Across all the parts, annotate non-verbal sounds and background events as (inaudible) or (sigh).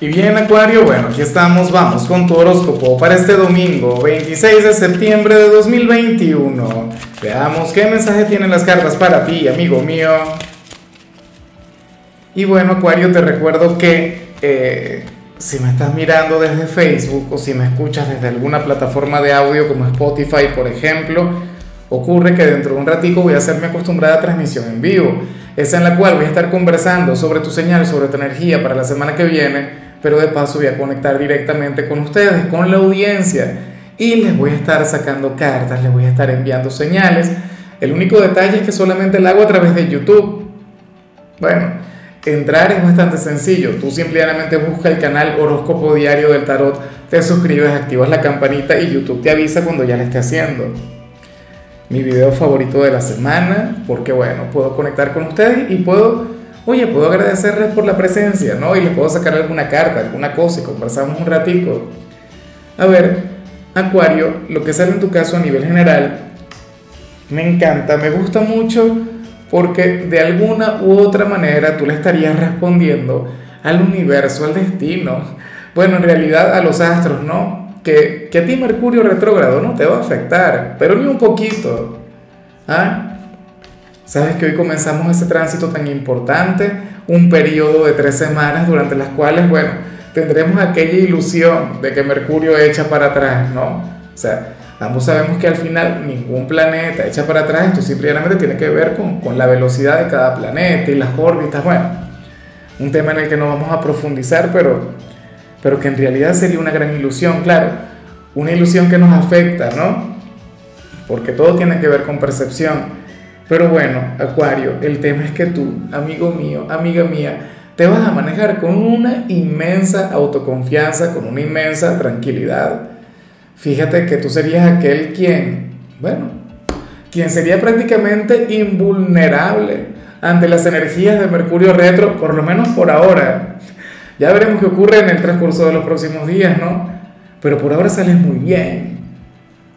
Y bien Acuario, bueno, aquí estamos, vamos con tu horóscopo para este domingo, 26 de septiembre de 2021. Veamos qué mensaje tienen las cartas para ti, amigo mío. Y bueno Acuario, te recuerdo que eh, si me estás mirando desde Facebook o si me escuchas desde alguna plataforma de audio como Spotify, por ejemplo, ocurre que dentro de un ratico voy a hacer mi acostumbrada transmisión en vivo, esa en la cual voy a estar conversando sobre tu señal, sobre tu energía para la semana que viene pero de paso voy a conectar directamente con ustedes, con la audiencia, y les voy a estar sacando cartas, les voy a estar enviando señales. El único detalle es que solamente lo hago a través de YouTube. Bueno, entrar es bastante sencillo. Tú simplemente busca el canal Horóscopo Diario del Tarot, te suscribes, activas la campanita y YouTube te avisa cuando ya lo esté haciendo. Mi video favorito de la semana, porque bueno, puedo conectar con ustedes y puedo oye, puedo agradecerles por la presencia, ¿no? Y les puedo sacar alguna carta, alguna cosa y conversamos un ratico. A ver, Acuario, lo que sale en tu caso a nivel general, me encanta, me gusta mucho porque de alguna u otra manera tú le estarías respondiendo al universo, al destino, bueno, en realidad a los astros, ¿no? Que, que a ti Mercurio retrógrado no te va a afectar, pero ni un poquito. ¿Ah? Sabes que hoy comenzamos ese tránsito tan importante, un periodo de tres semanas durante las cuales, bueno, tendremos aquella ilusión de que Mercurio echa para atrás, ¿no? O sea, ambos sabemos que al final ningún planeta echa para atrás, esto simplemente tiene que ver con, con la velocidad de cada planeta y las órbitas, bueno, un tema en el que no vamos a profundizar, pero, pero que en realidad sería una gran ilusión, claro, una ilusión que nos afecta, ¿no? Porque todo tiene que ver con percepción. Pero bueno, Acuario, el tema es que tú, amigo mío, amiga mía, te vas a manejar con una inmensa autoconfianza, con una inmensa tranquilidad. Fíjate que tú serías aquel quien, bueno, quien sería prácticamente invulnerable ante las energías de Mercurio retro, por lo menos por ahora. Ya veremos qué ocurre en el transcurso de los próximos días, ¿no? Pero por ahora sales muy bien.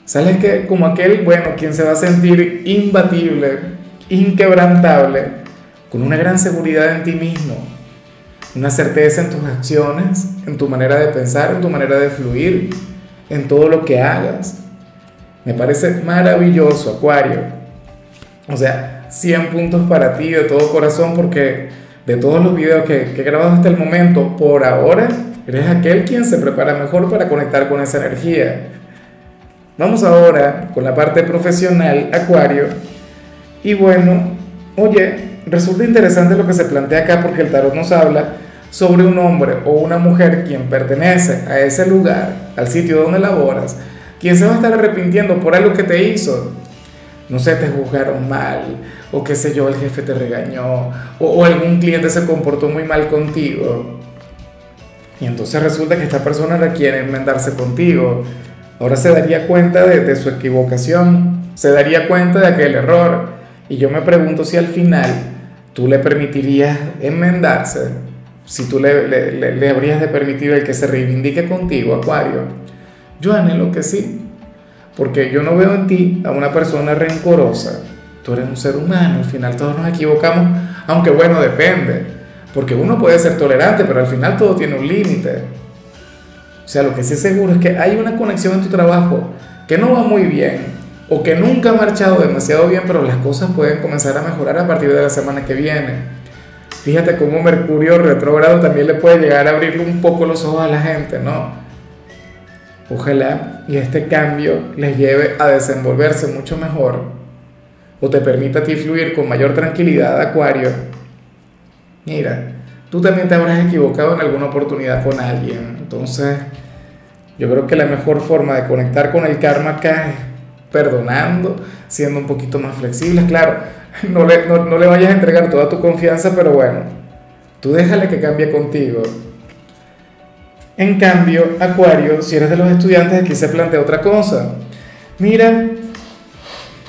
Sales que como aquel, bueno, quien se va a sentir imbatible, inquebrantable, con una gran seguridad en ti mismo, una certeza en tus acciones, en tu manera de pensar, en tu manera de fluir, en todo lo que hagas. Me parece maravilloso, Acuario. O sea, 100 puntos para ti de todo corazón porque de todos los videos que, que he grabado hasta el momento, por ahora, eres aquel quien se prepara mejor para conectar con esa energía Vamos ahora con la parte profesional, Acuario. Y bueno, oye, resulta interesante lo que se plantea acá porque el tarot nos habla sobre un hombre o una mujer quien pertenece a ese lugar, al sitio donde laboras, quien se va a estar arrepintiendo por algo que te hizo. No sé, te juzgaron mal, o qué sé yo, el jefe te regañó, o, algún cliente se comportó muy mal contigo. Y entonces resulta que esta persona requiere enmendarse contigo Ahora se daría cuenta de, su equivocación, se daría cuenta de aquel error. Y yo me pregunto si al final tú le permitirías enmendarse, si tú le, le, habrías de permitir el que se reivindique contigo, Acuario. Yo anhelo que sí, porque yo no veo en ti a una persona rencorosa. Tú eres un ser humano, al final todos nos equivocamos, aunque bueno, depende, porque uno puede ser tolerante, pero al final todo tiene un límite. O sea, lo que sí es seguro es que hay una conexión en tu trabajo que no va muy bien o que nunca ha marchado demasiado bien, pero las cosas pueden comenzar a mejorar a partir de la semana que viene. Fíjate cómo Mercurio retrógrado también le puede llegar a abrirle un poco los ojos a la gente, ¿no? Ojalá y este cambio les lleve a desenvolverse mucho mejor o te permita a ti fluir con mayor tranquilidad, Acuario. Mira, tú también te habrás equivocado en alguna oportunidad con alguien, entonces yo creo que la mejor forma de conectar con el karma acá es perdonando, siendo un poquito más flexibles. Claro, (laughs) no le, no, le vayas a entregar toda tu confianza, pero bueno, tú déjale que cambie contigo. En cambio, Acuario, si eres de los estudiantes, aquí se plantea otra cosa. Mira,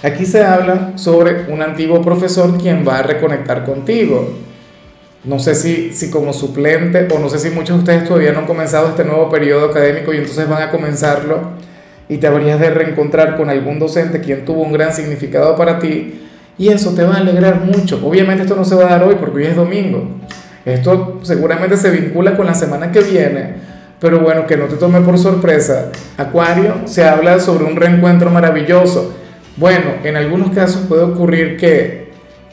aquí se habla sobre un antiguo profesor quien va a reconectar contigo. No sé si, si como suplente o no sé si muchos de ustedes todavía no han comenzado este nuevo periodo académico y entonces van a comenzarlo y te habrías de reencontrar con algún docente quien tuvo un gran significado para ti y eso te va a alegrar mucho. Obviamente esto no se va a dar hoy porque hoy es domingo Esto seguramente se vincula con la semana que viene, pero bueno, que no te tome por sorpresa. Acuario, se habla sobre un reencuentro maravilloso. Bueno, en algunos casos puede ocurrir que,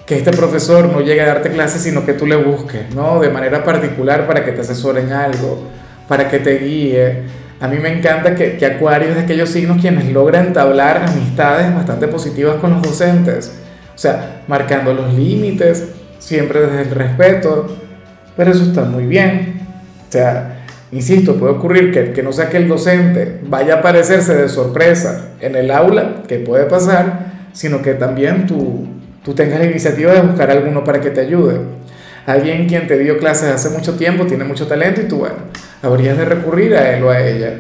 que este profesor no llegue a darte clases, sino que tú le busques, ¿no? De manera particular para que te asesoren algo, para que te guíe. A mí me encanta que, que Acuario es de aquellos signos quienes logran entablar amistades bastante positivas con los docentes. O sea, marcando los límites, siempre desde el respeto, pero eso está muy bien. O sea, insisto, puede ocurrir que, que no sea que el docente vaya a aparecerse de sorpresa en el aula, que puede pasar, sino que también tú, tú tengas la iniciativa de buscar a alguno para que te ayude. Alguien quien te dio clases hace mucho tiempo, tiene mucho talento y tú, bueno, habrías de recurrir a él o a ella.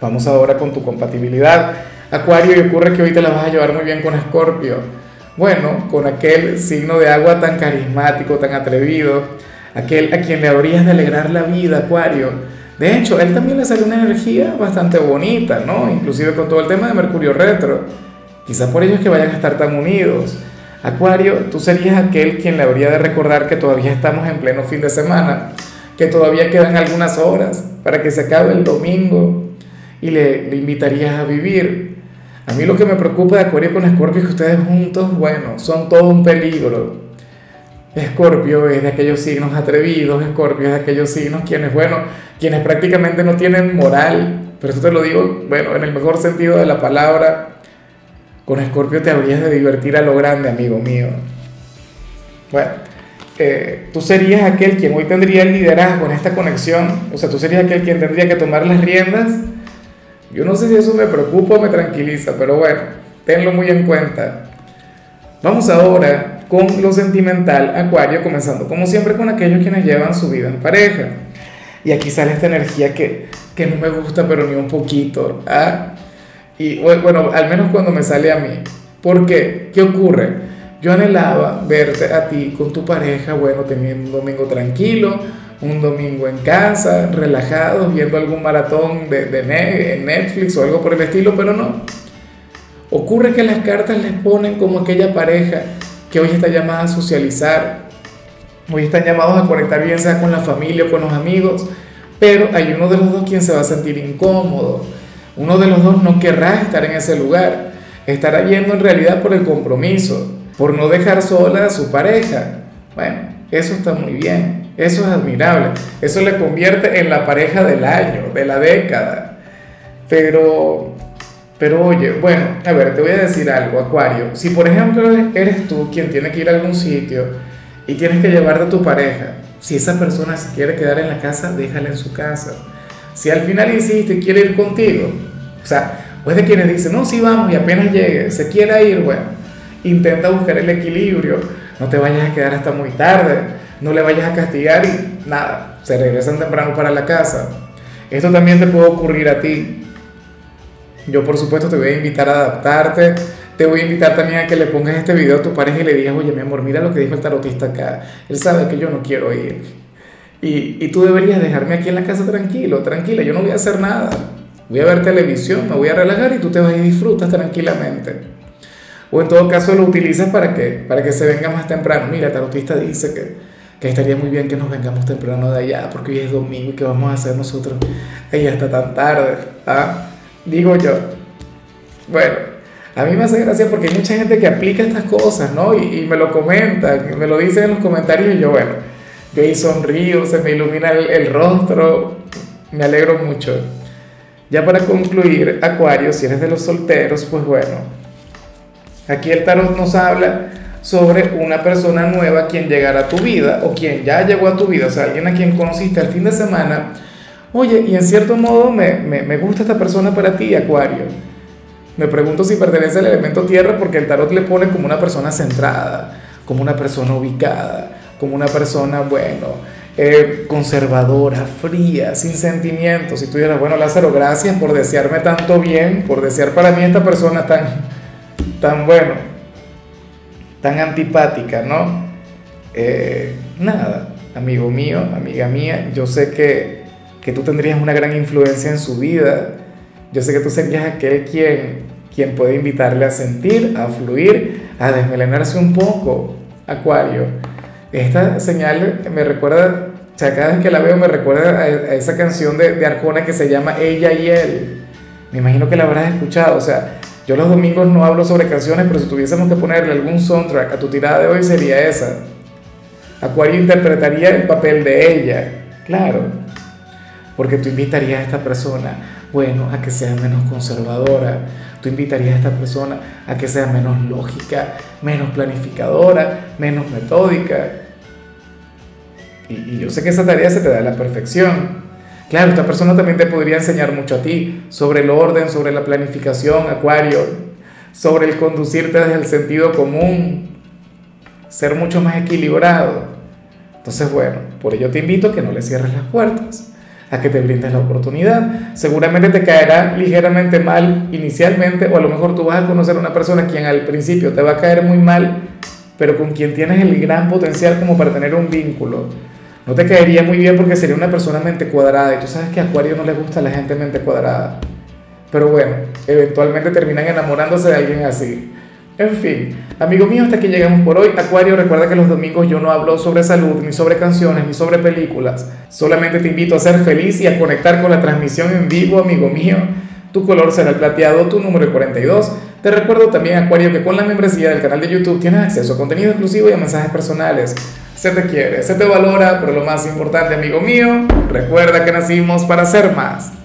Vamos ahora con tu compatibilidad. Acuario, y ocurre que hoy te la vas a llevar muy bien con Escorpio bueno, con aquel signo de agua tan carismático, tan atrevido, aquel a quien le habrías de alegrar la vida, Acuario. De hecho, él también le sale una energía bastante bonita, ¿no? Inclusive con todo el tema de Mercurio retro. Quizás por ello es que vayan a estar tan unidos. Acuario, tú serías aquel quien le habría de recordar que todavía estamos en pleno fin de semana, que todavía quedan algunas horas para que se acabe el domingo y le, le invitarías a vivir a mí lo que me preocupa de Acuario con Escorpio es que ustedes juntos, bueno, son todo un peligro. Escorpio es de aquellos signos atrevidos, Escorpio es de aquellos signos quienes, bueno, quienes prácticamente no tienen moral, pero eso te lo digo, bueno, en el mejor sentido de la palabra, con Escorpio te habrías de divertir a lo grande, amigo mío. Bueno, eh, tú serías aquel quien hoy tendría el liderazgo en esta conexión, o sea, tú serías aquel quien tendría que tomar las riendas yo no sé si eso me preocupa o me tranquiliza, pero bueno, tenlo muy en cuenta. Vamos ahora con lo sentimental, Acuario, comenzando como siempre con aquellos quienes llevan su vida en pareja. Y aquí sale esta energía que, que no me gusta, pero ni un poquito. ¿ah? Y bueno, al menos cuando me sale a mí. ¿Por qué? ¿Qué ocurre? Yo anhelaba verte a ti con tu pareja, bueno, teniendo un domingo tranquilo, un domingo en casa, relajados, viendo algún maratón de, de Netflix o algo por el estilo, pero no. Ocurre que las cartas les ponen como aquella pareja que hoy está llamada a socializar, hoy están llamados a conectar bien sea con la familia o con los amigos, pero hay uno de los dos quien se va a sentir incómodo, uno de los dos no querrá estar en ese lugar, estará yendo en realidad por el compromiso, por no dejar sola a su pareja. Bueno, eso está muy bien. Eso es admirable. Eso le convierte en la pareja del año, de la década. Pero, pero oye, bueno, a ver, te voy a decir algo, Acuario. Si por ejemplo eres tú quien tiene que ir a algún sitio y tienes que llevarte a tu pareja, si esa persona se quiere quedar en la casa, déjala en su casa. Si al final insiste quiere ir contigo, o sea, pues de quienes dicen, no, sí vamos y apenas llegue, se quiera ir, bueno, intenta buscar el equilibrio, no te vayas a quedar hasta muy tarde no le vayas a castigar y nada, se regresan temprano para la casa. Esto también te puede ocurrir a ti. Yo por supuesto te voy a invitar a adaptarte, te voy a invitar también a que le pongas este video a tu pareja y le digas, oye mi amor, mira lo que dijo el tarotista acá, él sabe que yo no quiero ir. Y, tú deberías dejarme aquí en la casa tranquilo, tranquila, yo no voy a hacer nada. Voy a ver televisión, me voy a relajar y tú te vas y disfrutas tranquilamente. O en todo caso lo utilizas para que, para que se venga más temprano. Mira, tarotista dice que, que estaría muy bien que nos vengamos temprano de allá, porque hoy es domingo y que vamos a hacer nosotros ahí hasta tan tarde. ¿ah? Digo yo. Bueno, a mí me hace gracia porque hay mucha gente que aplica estas cosas, ¿no? Y, y me lo comentan, me lo dicen en los comentarios y yo, bueno, yo ahí sonrío, se me ilumina el, el rostro, me alegro mucho. Ya para concluir, Acuario, si eres de los solteros, pues bueno, aquí el tarot nos habla sobre una persona nueva quien llegará a tu vida o quien ya llegó a tu vida, o sea, alguien a quien conociste el fin de semana. Oye, y en cierto modo me, me, me gusta esta persona para ti, Acuario. Me pregunto si pertenece al elemento tierra porque el tarot le pone como una persona centrada, como una persona ubicada, como una persona, bueno, eh, conservadora, fría, sin sentimientos. Y tú dirás, bueno, Lázaro, gracias por desearme tanto bien, por desear para mí esta persona tan, tan bueno tan antipática, ¿no? Eh, nada, amigo mío, amiga mía, yo sé que, que, tú tendrías una gran influencia en su vida, yo sé que tú serías aquel quien, quien puede invitarle a sentir, a fluir, a desmelenarse un poco, Acuario. Esta señal me recuerda, o sea, cada vez que la veo me recuerda a, esa canción de, de Arjona que se llama Ella y Él. Me imagino que la habrás escuchado, o sea, yo los domingos no hablo sobre canciones, pero si tuviésemos que ponerle algún soundtrack a tu tirada de hoy sería esa. Acuario interpretaría el papel de ella, claro, porque tú invitarías a esta persona, bueno, a que sea menos conservadora, tú invitarías a esta persona a que sea menos lógica, menos planificadora, menos metódica. Y, yo sé que esa tarea se te da a la perfección. Claro, esta persona también te podría enseñar mucho a ti sobre el orden, sobre la planificación, Acuario, sobre el conducirte desde el sentido común, ser mucho más equilibrado. Entonces, bueno, por ello te invito a que no le cierres las puertas, a que te brindes la oportunidad. Seguramente te caerá ligeramente mal inicialmente, o a lo mejor tú vas a conocer a una persona quien al principio te va a caer muy mal, pero con quien tienes el gran potencial como para tener un vínculo no te caería muy bien porque sería una persona mente cuadrada y tú sabes que a Acuario no le gusta la gente mente cuadrada. Pero bueno, eventualmente terminan enamorándose de alguien así. En fin, amigo mío, hasta aquí llegamos por hoy. Acuario, recuerda que los domingos yo no hablo sobre salud, ni sobre canciones, ni sobre películas. Solamente te invito a ser feliz y a conectar con la transmisión en vivo, amigo mío. Tu color será el plateado, tu número 42. Te recuerdo también, Acuario, que con la membresía del canal de YouTube tienes acceso a contenido exclusivo y a mensajes personales se te quiere, se te valora, pero lo más importante, amigo mío, recuerda que nacimos para ser más.